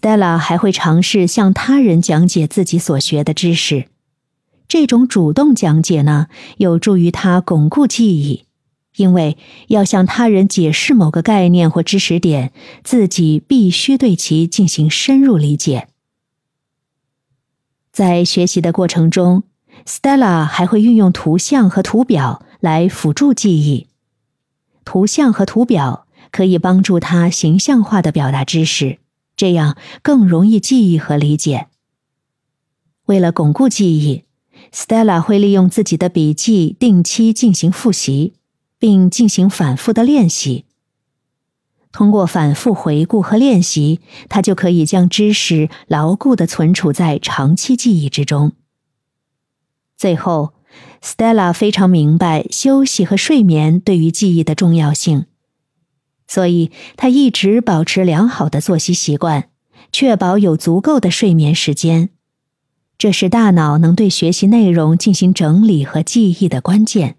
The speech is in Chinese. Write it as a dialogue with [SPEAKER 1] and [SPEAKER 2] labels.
[SPEAKER 1] Stella 还会尝试向他人讲解自己所学的知识。这种主动讲解呢，有助于他巩固记忆，因为要向他人解释某个概念或知识点，自己必须对其进行深入理解。在学习的过程中，Stella 还会运用图像和图表来辅助记忆。图像和图表可以帮助他形象化的表达知识，这样更容易记忆和理解。为了巩固记忆。Stella 会利用自己的笔记定期进行复习，并进行反复的练习。通过反复回顾和练习，他就可以将知识牢固的存储在长期记忆之中。最后，Stella 非常明白休息和睡眠对于记忆的重要性，所以他一直保持良好的作息习惯，确保有足够的睡眠时间。这是大脑能对学习内容进行整理和记忆的关键。